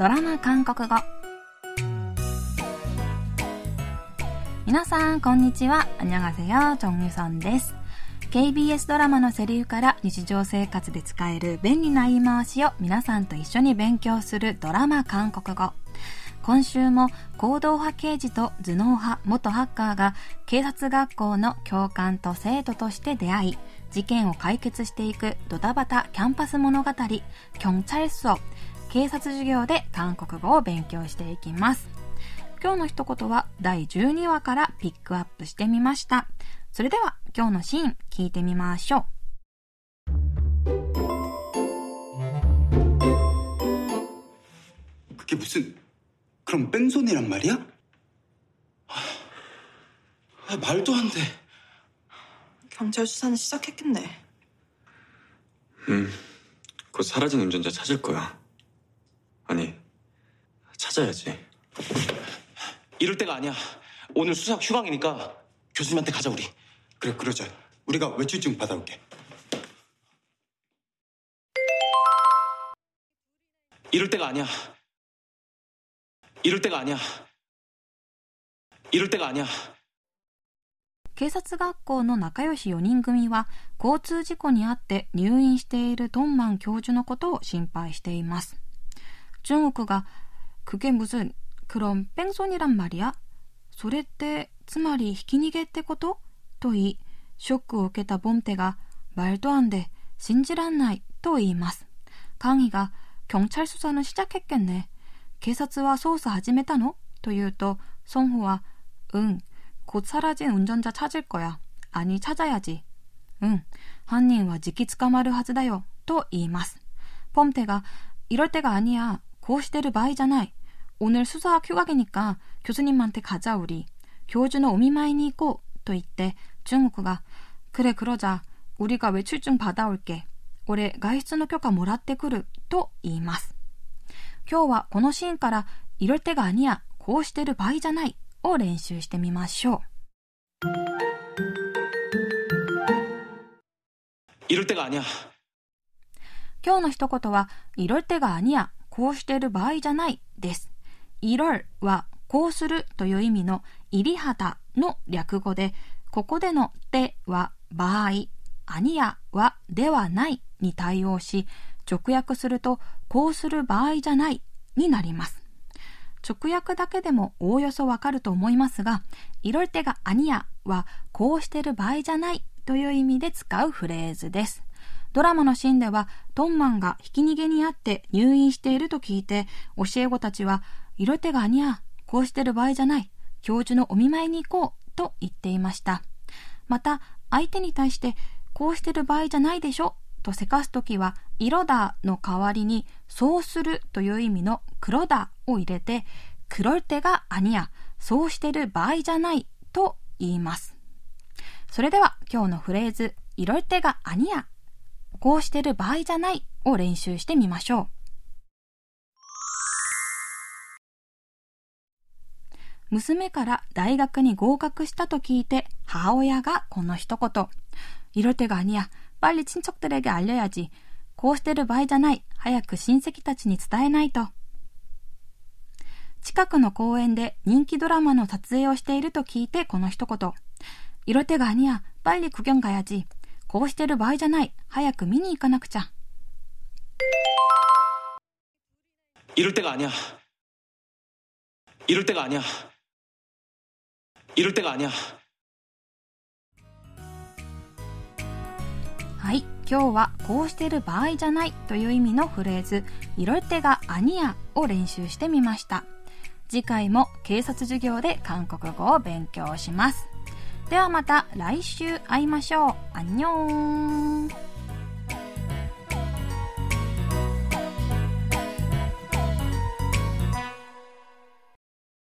ドラマ韓国語皆さんこんにちは。アニャガセヨチョンユソンです KBS ドラマのセリフから日常生活で使える便利な言い回しを皆さんと一緒に勉強するドラマ韓国語今週も行動派刑事と頭脳派元ハッカーが警察学校の教官と生徒として出会い事件を解決していくドタバタキャンパス物語「キョンチャルソ」警察授業で韓国語を勉強していきます今日の一言は第12話からピックアップしてみましたそれでは今日のシーン聞いてみましょう그게무슨그럼뺑소니란말이야아말도안돼 경찰 수사는 시작했겠네. 음, 곧 사라진 운전자 찾을 거야. 아니, 찾아야지. 이럴 때가 아니야. 오늘 수사 휴강이니까 교수님한테 가자 우리. 그래 그러자 우리가 외출증 받아올게 이럴 때가 아니야. 이럴 때가 아니야. 이럴 때가 아니야. 警察学校の仲良し4人組は交通事故に遭って入院しているトンマン教授のことを心配しています。 中国が그게무슨그럼뺑소니란말이야それってつまりひき逃げってことと言い、ショックを受けたボンテが말도안 돼、 信じらんないと言います。カギが경찰수사는시작했겠네警察は捜査始めたのと言うと、ソンホは、うん、곧 사라진 운전자 찾을 거야. 아니, 찾아야지. 응, 한인は 직기 捕まるはずだよ. 또 言います. 펌테가 이럴 때가 아니야. 고시대를 바이잖아. 오늘 수사학 휴학이니까 교수님한테 가자 우리. 교주는 오미마이니 있고 또 이때 중국가 그래 그러자. 우리가 외출증 받아올게. 올해 가이스노 교과 모라떼 그르 또 言います. 今日はこのシーンから 이럴 때가 아니야. こうしてる場合じゃないを練習してみましょう。이럴때가아니야今日の一言は、いろてがあにや、 こうしてる場合じゃないです。いろは、こうするという意味のいりはたの略語で、ここでのては場合、あにやはではないに対応し、直訳すると、こうする場合じゃないになります。直訳だけでもおおよそわかると思いますが、いろいてがあにやはこうしてる場合じゃないという意味で使うフレーズです。ドラマのシーンでは、トンマンがひき逃げにあって入院していると聞いて、教え子たちは、いろいてがにや、こうしてる場合じゃない、教授のお見舞いに行こうと言っていました。また、相手に対して、こうしてる場合じゃないでしょとせかすときは、色だの代わりに、そうするという意味の黒だを入れて、黒手が兄や、そうしてる場合じゃないと言います。それでは今日のフレーズ、色手が兄や、こうしてる場合じゃないを練習してみましょう。娘から大学に合格したと聞いて母親がこの一言。이럴때가아니야빨리친척들에게알려야지こうしてる場合じゃない。早く親戚たちに伝えないと。近くの公園で人気ドラマの撮影をしていると聞いてこの一言。이럴때가아니야빨리구경가야지 こうしてる場合じゃない。早く見に行かなくちゃ。이럴때가아니야이럴때가아니야이럴때가아니야はい。今日はこうしてる場合じゃないという意味のフレーズ、いろてがアニヤを練習してみました。次回も警察授業で韓国語を勉強します。 ではまた来週会いましょう。アンニョーン